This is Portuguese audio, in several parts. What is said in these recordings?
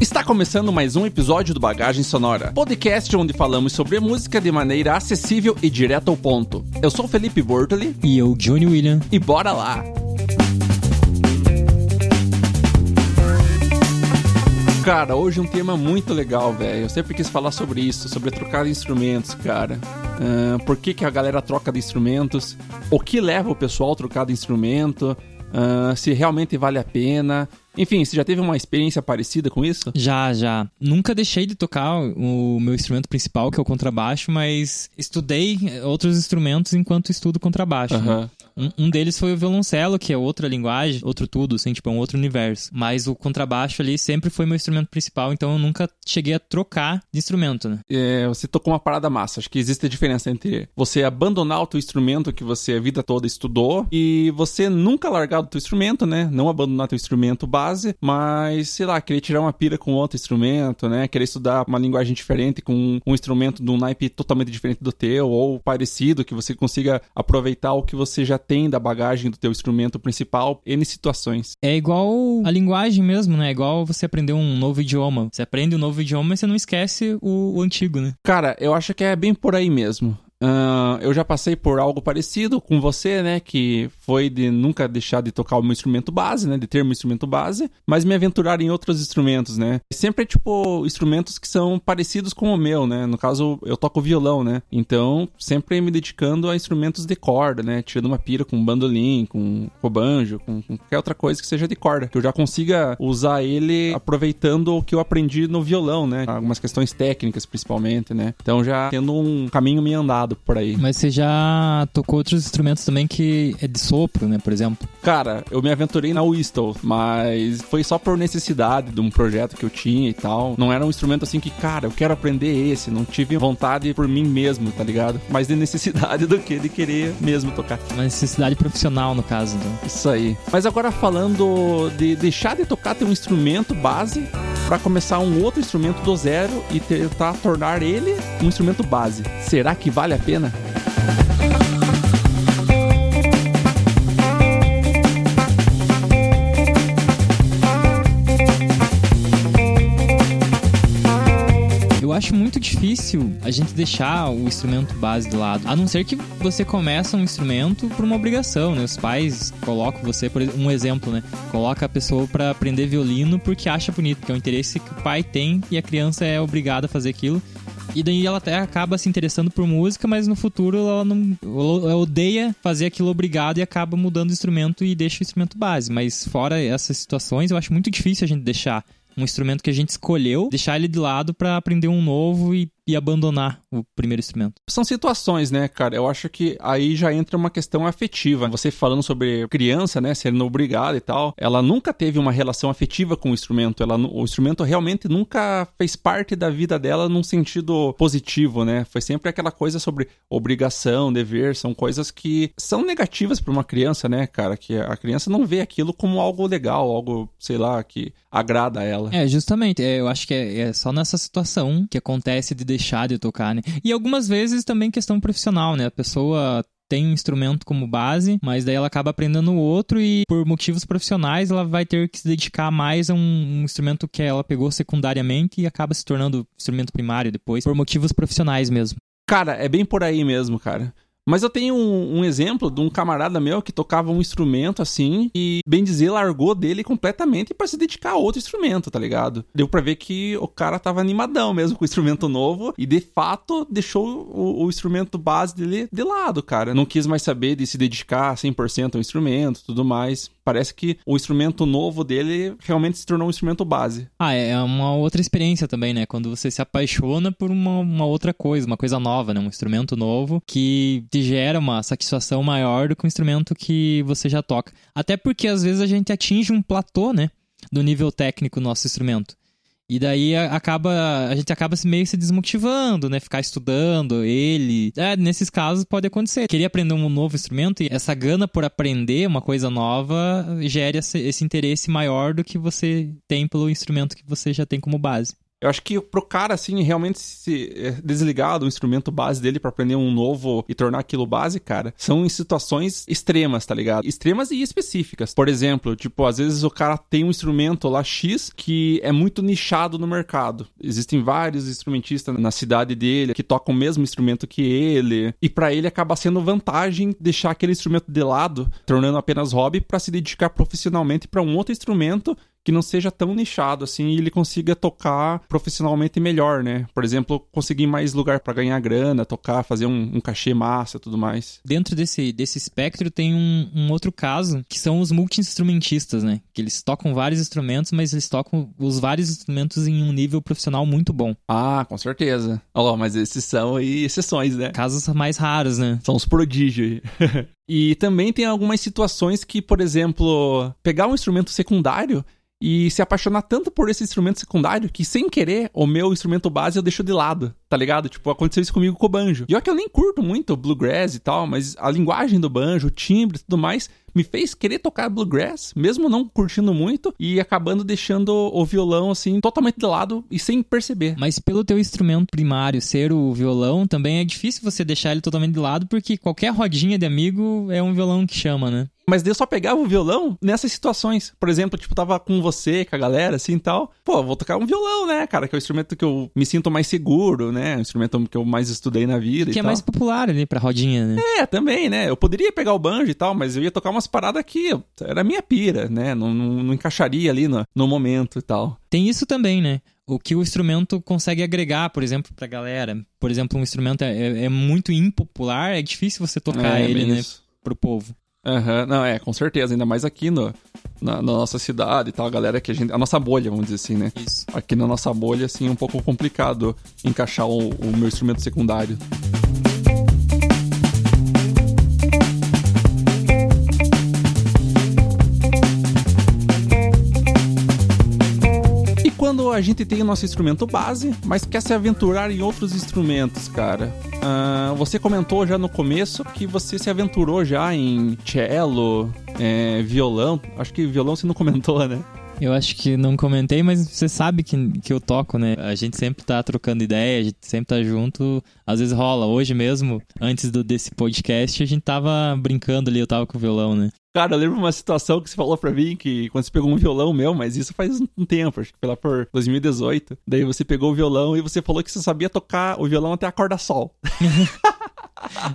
Está começando mais um episódio do Bagagem Sonora, podcast onde falamos sobre música de maneira acessível e direto ao ponto. Eu sou Felipe Bortoli E eu, Johnny William. e bora lá! Cara, hoje um tema muito legal, velho. Eu sempre quis falar sobre isso, sobre trocar de instrumentos, cara. Ahn, por que, que a galera troca de instrumentos? O que leva o pessoal a trocar de instrumento? Ahn, se realmente vale a pena? Enfim, você já teve uma experiência parecida com isso? Já, já. Nunca deixei de tocar o meu instrumento principal, que é o contrabaixo, mas estudei outros instrumentos enquanto estudo contrabaixo. né? Um, um deles foi o violoncelo, que é outra linguagem, outro tudo, assim, tipo, é um outro universo. Mas o contrabaixo ali sempre foi meu instrumento principal, então eu nunca cheguei a trocar de instrumento, né? É, você tocou uma parada massa. Acho que existe a diferença entre você abandonar o teu instrumento que você a vida toda estudou e você nunca largar do teu instrumento, né? Não abandonar teu instrumento base, mas, sei lá, querer tirar uma pira com outro instrumento, né? Querer estudar uma linguagem diferente com um instrumento de um naipe totalmente diferente do teu ou parecido, que você consiga aproveitar o que você já tem da bagagem do teu instrumento principal N situações. É igual a linguagem mesmo, né? É igual você aprender um novo idioma. Você aprende um novo idioma e você não esquece o, o antigo, né? Cara, eu acho que é bem por aí mesmo. Ahn, eu já passei por algo parecido com você, né? Que foi de nunca deixar de tocar o meu instrumento base, né? De ter meu instrumento base, mas me aventurar em outros instrumentos, né? Sempre, tipo, instrumentos que são parecidos com o meu, né? No caso, eu toco violão, né? Então, sempre me dedicando a instrumentos de corda, né? Tirando uma pira com bandolim, com, banjo, com, com qualquer outra coisa que seja de corda. Que eu já consiga usar ele aproveitando o que eu aprendi no violão, né? Algumas questões técnicas, principalmente, né? Então, já tendo um caminho meio andado por aí. Mas você já tocou outros instrumentos também que é de sopro, né? Por exemplo. Cara, eu me aventurei na Whistle, mas foi só por necessidade de um projeto que eu tinha e tal. Não era um instrumento assim que, cara, eu quero aprender esse. Não tive vontade por mim mesmo, tá ligado? Mais de necessidade do que de querer mesmo tocar. Uma necessidade profissional, no caso, então. Isso aí. Mas agora falando de deixar de tocar ter um instrumento base pra começar um outro instrumento do zero e tentar tornar ele um instrumento base. Será que vale a pena? Acho muito difícil a gente deixar o instrumento base de lado. A não ser que você começa um instrumento por uma obrigação, né? Os pais colocam você, por um exemplo, né? Coloca a pessoa pra aprender violino porque acha bonito, que é um interesse que o pai tem e a criança é obrigada a fazer aquilo. E daí ela até acaba se interessando por música, mas no futuro ela não ela odeia fazer aquilo obrigado e acaba mudando o instrumento e deixa o instrumento base. Mas fora essas situações, eu acho muito difícil a gente deixar um instrumento que a gente escolheu, deixar ele de lado pra aprender um novo e, e abandonar o primeiro instrumento. São situações, né, cara? Eu acho que aí já entra uma questão afetiva. Você falando sobre criança, né, sendo obrigada e tal, ela nunca teve uma relação afetiva com o instrumento. Ela, o instrumento realmente nunca fez parte da vida dela num sentido positivo, né? Foi sempre aquela coisa sobre obrigação, dever, são coisas que são negativas para uma criança, né, cara? Que a criança não vê aquilo como algo legal, algo, sei lá, que agrada a ela. É, justamente. É, eu acho que é, é só nessa situação que acontece de deixar de tocar, né? E algumas vezes também questão profissional, né? A pessoa tem um instrumento como base, mas daí ela acaba aprendendo outro e por motivos profissionais ela vai ter que se dedicar mais a um instrumento que ela pegou secundariamente e acaba se tornando instrumento primário depois, por motivos profissionais mesmo. Cara, é bem por aí mesmo, cara. Mas eu tenho um, um exemplo de um camarada meu que tocava um instrumento assim e, bem dizer, largou dele completamente pra se dedicar a outro instrumento, tá ligado? Deu pra ver que o cara tava animadão mesmo com o instrumento novo e, de fato, deixou o, o instrumento base dele de lado, cara. Não quis mais saber de se dedicar 100% ao instrumento tudo mais. Parece que o instrumento novo dele realmente se tornou um instrumento base. Ah, é uma outra experiência também, né? Quando você se apaixona por uma, uma outra coisa, uma coisa nova, né? Um instrumento novo que te gera uma satisfação maior do que o instrumento que você já toca. Até porque às vezes a gente atinge um platô, né? Do nível técnico do nosso instrumento. E daí acaba, a gente acaba meio se desmotivando, né? Ficar estudando ele. É, nesses casos pode acontecer. Queria aprender um novo instrumento e essa gana por aprender uma coisa nova gera esse, esse interesse maior do que você tem pelo instrumento que você já tem como base. Eu acho que pro cara, assim, realmente se é, desligar do instrumento base dele para aprender um novo e tornar aquilo base, cara, são em situações extremas, tá ligado? Extremas e específicas. Por exemplo, tipo, às vezes o cara tem um instrumento lá X que é muito nichado no mercado. Existem vários instrumentistas na cidade dele que tocam o mesmo instrumento que ele, e para ele acaba sendo vantagem deixar aquele instrumento de lado, tornando apenas hobby para se dedicar profissionalmente para um outro instrumento que não seja tão nichado assim e ele consiga tocar profissionalmente melhor, né? Por exemplo, conseguir mais lugar para ganhar grana, tocar, fazer um, um cachê massa, tudo mais. Dentro desse, desse espectro tem um, um outro caso que são os multi-instrumentistas, né? Que eles tocam vários instrumentos, mas eles tocam os vários instrumentos em um nível profissional muito bom. Ah, com certeza. Olha mas esses são aí exceções, né? Casos mais raros, né? São os prodígios. e também tem algumas situações que, por exemplo, pegar um instrumento secundário e se apaixonar tanto por esse instrumento secundário que, sem querer, o meu instrumento base eu deixo de lado, tá ligado? Tipo, aconteceu isso comigo com o banjo. E olha que eu nem curto muito bluegrass e tal, mas a linguagem do banjo, o timbre e tudo mais, me fez querer tocar bluegrass, mesmo não curtindo muito, e acabando deixando o violão, assim, totalmente de lado e sem perceber. Mas pelo teu instrumento primário ser o violão, também é difícil você deixar ele totalmente de lado, porque qualquer rodinha de amigo é um violão que chama, né? Mas eu só pegava o violão nessas situações. Por exemplo, tipo, tava com você, com a galera, assim e tal. Pô, vou tocar um violão, né, cara? Que é o instrumento que eu me sinto mais seguro, né? O instrumento que eu mais estudei na vida. Que é tal. mais popular ali pra rodinha, né? É, também, né? Eu poderia pegar o banjo e tal, mas eu ia tocar umas paradas que era minha pira, né? Não, não, não encaixaria ali no, no momento e tal. Tem isso também, né? o que o instrumento consegue agregar, por exemplo, pra galera. Por exemplo, um instrumento é, é, é muito impopular, é difícil você tocar é, ele, né? Pro povo. Uhum, não, é, com certeza, ainda mais aqui no, na, na, nossa cidade e tal, a galera que a gente. A nossa bolha, vamos dizer assim, né? Isso. Aqui na nossa bolha, assim, é um pouco complicado encaixar o, o meu instrumento secundário. A gente tem o nosso instrumento base, mas quer se aventurar em outros instrumentos, cara. Uh, você comentou já no começo que você se aventurou já em cello, é, violão. Acho que violão você não comentou, né? Eu acho que não comentei, mas você sabe que, que eu toco, né? A gente sempre tá trocando ideia, a gente sempre tá junto. Às vezes rola. Hoje mesmo, antes do, desse podcast, a gente tava brincando ali, eu tava com o violão, né? Cara, eu lembro uma situação que você falou pra mim que quando você pegou um violão meu, mas isso faz um tempo, acho que foi lá por 2018. Daí você pegou o violão e você falou que você sabia tocar o violão até a corda sol.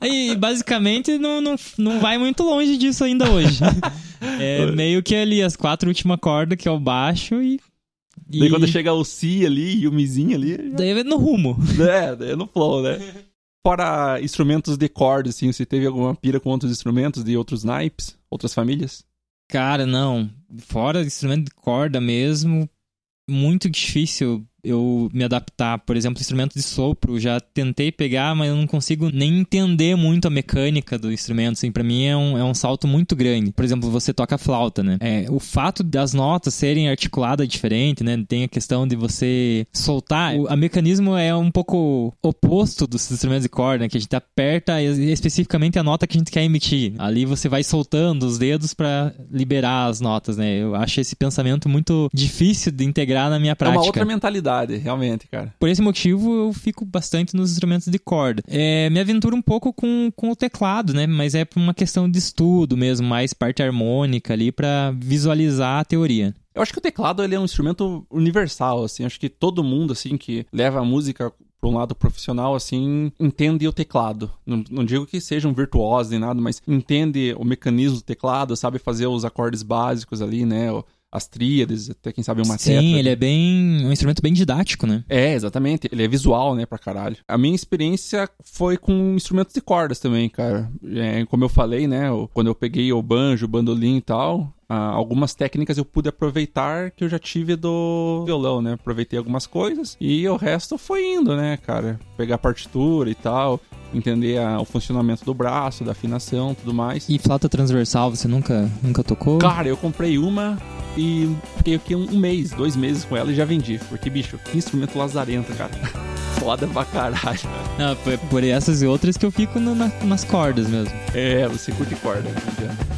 E basicamente não, não, não vai muito longe disso ainda hoje. É meio que ali as quatro últimas cordas, que é o baixo e. e... Daí quando chega o Si ali e o Mizinho ali. Já... Daí é no rumo. É, daí é no flow, né? Fora instrumentos de corda, assim, você teve alguma pira com outros instrumentos de outros naipes, outras famílias? Cara, não. Fora instrumento de corda mesmo, muito difícil eu me adaptar. Por exemplo, instrumento de sopro, já tentei pegar, mas eu não consigo nem entender muito a mecânica do instrumento. Assim, para mim é um, é um salto muito grande. Por exemplo, você toca flauta, né? É, o fato das notas serem articuladas diferente, né? Tem a questão de você soltar. O a mecanismo é um pouco oposto dos instrumentos de corda, né? Que a gente aperta especificamente a nota que a gente quer emitir. Ali você vai soltando os dedos para liberar as notas, né? Eu acho esse pensamento muito difícil de integrar na minha prática. É uma outra mentalidade realmente, cara. Por esse motivo, eu fico bastante nos instrumentos de corda. É, me aventuro um pouco com, com o teclado, né? Mas é por uma questão de estudo mesmo, mais parte harmônica ali para visualizar a teoria. Eu acho que o teclado ele é um instrumento universal, assim. Acho que todo mundo, assim, que leva a música para um lado profissional, assim, entende o teclado. Não, não, digo que seja um virtuoso nem nada, mas entende o mecanismo do teclado, sabe fazer os acordes básicos ali, né? As tríades, até quem sabe uma Sim, ele é bem. um instrumento bem didático, né? É, exatamente. Ele é visual, né, pra caralho. A minha experiência foi com instrumentos de cordas também, cara. É, como eu falei, né, quando eu peguei o banjo, o bandolim e tal, ah, algumas técnicas eu pude aproveitar que eu já tive do violão, né? Aproveitei algumas coisas e o resto foi indo, né, cara? Pegar partitura e tal, entender a, o funcionamento do braço, da afinação, tudo mais. E flauta transversal, você nunca, nunca tocou? Cara, eu comprei uma e fiquei aqui um, um mês, dois meses com ela e já vendi. Porque, bicho, que instrumento lazarento, cara. Foda pra caralho. Não, por, por essas e outras que eu fico no, na, nas cordas mesmo. É, você curte corda, não adianta.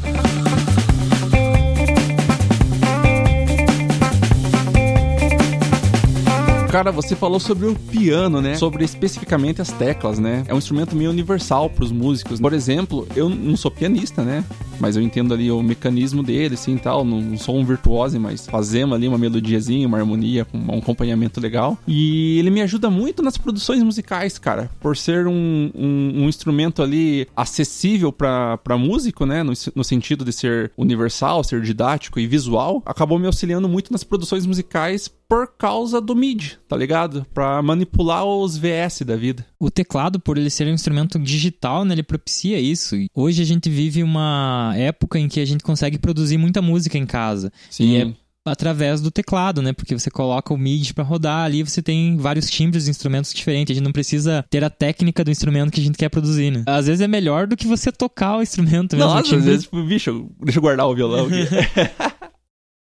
Cara, você falou sobre o piano, né? Sobre especificamente as teclas, né? É um instrumento meio universal para os músicos. Por exemplo, eu não sou pianista, né? Mas eu entendo ali o mecanismo dele, assim, tal. Não, sou um virtuose, mas fazemos ali uma melodiazinha, uma harmonia, um acompanhamento legal. E ele me ajuda muito nas produções musicais, cara. Por ser um, um, um instrumento ali acessível para músico, né? No, no sentido de ser universal, ser didático e visual, acabou me auxiliando muito nas produções musicais por causa do MIDI, tá ligado? Pra manipular os VS da vida. O teclado, por ele ser um instrumento digital, né, ele propicia isso. Hoje a gente vive uma época em que a gente consegue produzir muita música em casa. Sim. E é através do teclado, né? Porque você coloca o MIDI para rodar ali, você tem vários timbres de instrumentos diferentes. A gente não precisa ter a técnica do instrumento que a gente quer produzir, né? Às vezes é melhor do que você tocar o instrumento mesmo. Nossa, às vezes, tipo, bicho, deixa eu guardar o violão aqui.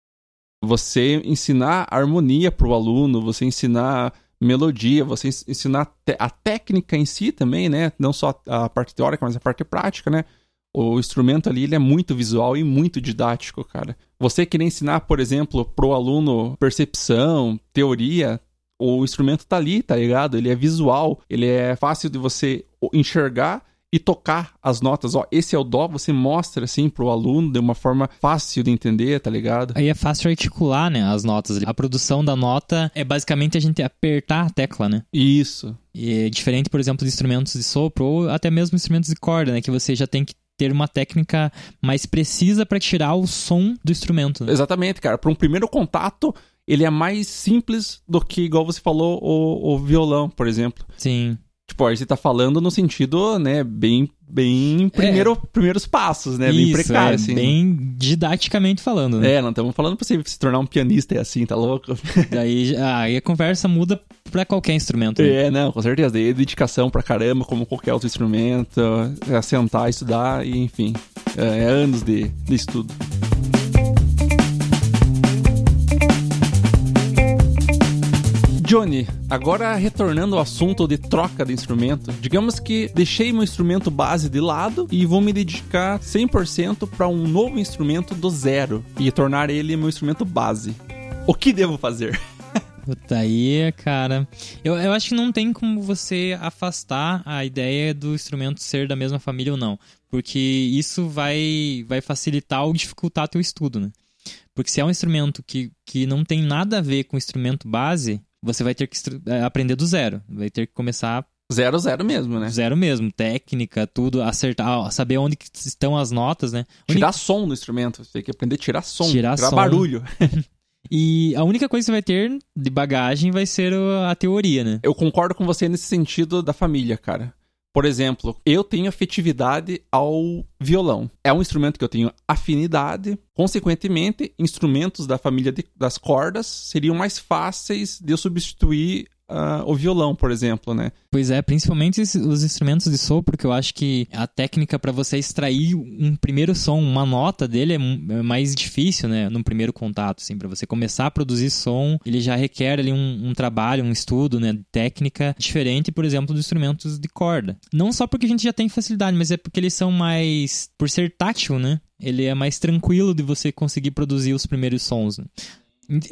você ensinar harmonia para o aluno, você ensinar melodia, você ensinar a técnica em si também, né? Não só a parte teórica, mas a parte prática, né? O instrumento ali ele é muito visual e muito didático, cara. Você querer ensinar, por exemplo, pro aluno percepção, teoria, o instrumento tá ali, tá ligado? Ele é visual, ele é fácil de você enxergar e tocar as notas. Ó, esse é o dó, você mostra assim pro aluno de uma forma fácil de entender, tá ligado? Aí é fácil articular, né, as notas. A produção da nota é basicamente a gente apertar a tecla, né? Isso. E é diferente, por exemplo, de instrumentos de sopro ou até mesmo instrumentos de corda, né, que você já tem que ter uma técnica mais precisa para tirar o som do instrumento. Né? Exatamente, cara. Para um primeiro contato, ele é mais simples do que, igual você falou, o, o violão, por exemplo. Sim. A gente tá falando no sentido, né, bem, bem primeiro, é. primeiros passos, né, Isso, bem precário, é, assim. Bem didaticamente falando, né? É, não estamos falando pra você se tornar um pianista e assim, tá louco? Daí aí a conversa muda pra qualquer instrumento. Né? É, não, com certeza. Daí é dedicação pra caramba, como qualquer outro instrumento, é sentar, estudar e, enfim, é, é anos de, de estudo. Johnny, agora retornando ao assunto de troca de instrumento, digamos que deixei meu instrumento base de lado e vou me dedicar 100% para um novo instrumento do zero e tornar ele meu instrumento base. O que devo fazer? Puta aí, cara. Eu, eu acho que não tem como você afastar a ideia do instrumento ser da mesma família ou não. Porque isso vai, vai facilitar ou dificultar teu estudo, né? Porque se é um instrumento que, que não tem nada a ver com o instrumento base, você vai ter que é, aprender do zero. Vai ter que começar Zero, zero mesmo, né? Zero mesmo. Técnica, tudo, acertar, saber onde estão as notas, né? Tirar som no instrumento. Você tem que aprender a tirar som, tirar, tirar som. barulho. e a única coisa que você vai ter de bagagem vai ser a teoria, né? Eu concordo com você nesse sentido da família, cara. Por exemplo, eu tenho afetividade ao violão. É um instrumento que eu tenho afinidade. Consequentemente, instrumentos da família de, das cordas seriam mais fáceis de eu substituir uh, o violão, por exemplo, né? Pois é, principalmente os instrumentos de sopro, que eu acho que a técnica para você extrair um primeiro som, uma nota dele é, é mais difícil, né? Num primeiro contato, assim, para você começar a produzir som, ele já requer ali um, um trabalho, um estudo, né? Técnica diferente, por exemplo, dos instrumentos de corda. Não só porque a gente já tem facilidade, mas é porque eles são mais, por ser tátil, né? Ele é mais tranquilo de você conseguir produzir os primeiros sons. Né?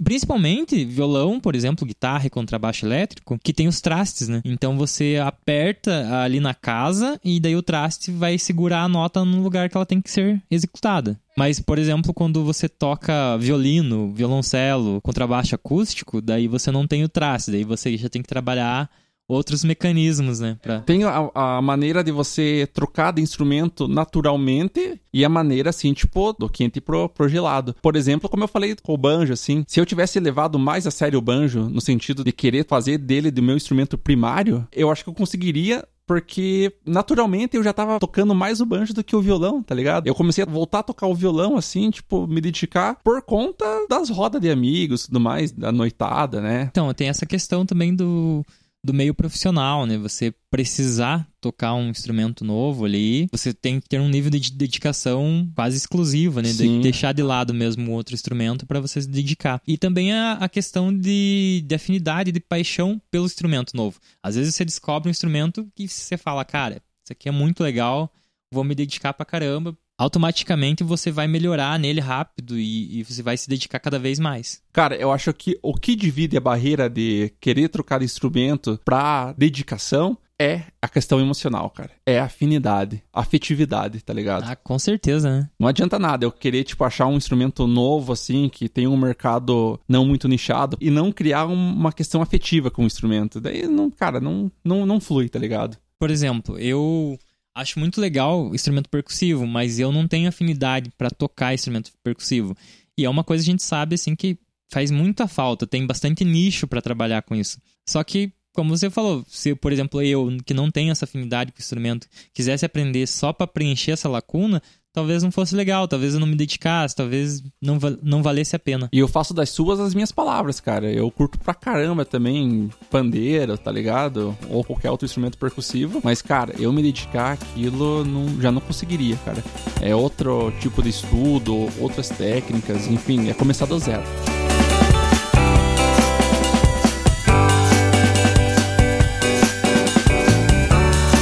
Principalmente violão, por exemplo, guitarra e contrabaixo elétrico, que tem os trastes, né? Então você aperta ali na casa e daí o traste vai segurar a nota no lugar que ela tem que ser executada. Mas, por exemplo, quando você toca violino, violoncelo, contrabaixo acústico, daí você não tem o traste, daí você já tem que trabalhar outros mecanismos, né? Pra... Tem a, a, maneira de você trocar de instrumento naturalmente e a maneira, assim, tipo, do quente pro, pro gelado. Por exemplo, como eu falei com o banjo, assim, se eu tivesse levado mais a sério o banjo, no sentido de querer fazer dele do meu instrumento primário, eu acho que eu conseguiria porque naturalmente eu já tava tocando mais o banjo do que o violão, tá ligado? Eu comecei a voltar a tocar o violão, assim, tipo, me dedicar por conta das rodas de amigos e tudo mais, da noitada, né? Então, tem essa questão também do do meio profissional, né? Você precisar tocar um instrumento novo ali, você tem que ter um nível de dedicação quase exclusiva, né? De deixar de lado mesmo outro instrumento para você se dedicar. E também a, a questão de, de afinidade, de paixão pelo instrumento novo. Às vezes você descobre um instrumento que você fala, cara, isso aqui é muito legal, vou me dedicar pra caramba automaticamente você vai melhorar nele rápido e, e, você vai se dedicar cada vez mais. Cara, eu acho que o que divide a barreira de querer trocar instrumento pra dedicação é a questão emocional, cara. É afinidade, afetividade, tá ligado? Ah, com certeza, né? Não adianta nada eu querer, tipo, achar um instrumento novo, assim, que tem um mercado não muito nichado e não criar uma questão afetiva com o instrumento. Daí, não, cara, não, não, não flui, tá ligado? Por exemplo, eu acho muito legal instrumento percussivo, mas eu não tenho afinidade para tocar instrumento percussivo. E é uma coisa que a gente sabe, assim, que faz muita falta, tem bastante nicho para trabalhar com isso. Só que como você falou, se, por exemplo, eu, que não tenho essa afinidade com o instrumento, quisesse aprender só para preencher essa lacuna, talvez não fosse legal, talvez eu não me dedicasse, talvez não, não valesse a pena. E eu faço das suas as minhas palavras, cara. Eu curto pra caramba também pandeiro, tá ligado? Ou qualquer outro instrumento percussivo. Mas, cara, eu me dedicar àquilo não, já não conseguiria, cara. É outro tipo de estudo, outras técnicas, enfim, é começar do zero.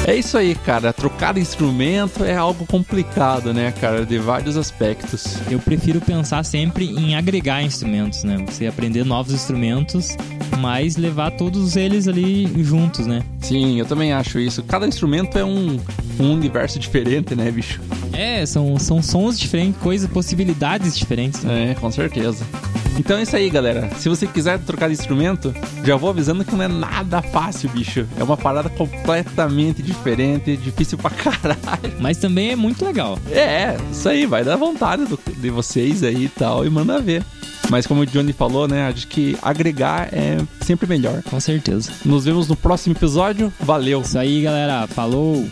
É isso aí, cara. Trocar instrumento é algo complicado, né, cara? De vários aspectos. Eu prefiro pensar sempre em agregar instrumentos, né? Você aprender novos instrumentos, mas levar todos eles ali juntos, né? Sim, eu também acho isso. Cada instrumento é um, um universo diferente, né, bicho? É, são, são sons diferentes, coisas, possibilidades diferentes. Né? É, com certeza. Então é isso aí, galera. Se você quiser trocar de instrumento, já vou avisando que não é nada fácil, bicho. É uma parada completamente diferente, difícil pra caralho. Mas também é muito legal. É, isso aí, vai dar vontade do, de vocês aí e tal, e manda ver. Mas como o Johnny falou, né? Acho que agregar é sempre melhor. Com certeza. Nos vemos no próximo episódio. Valeu. Isso aí, galera. Falou.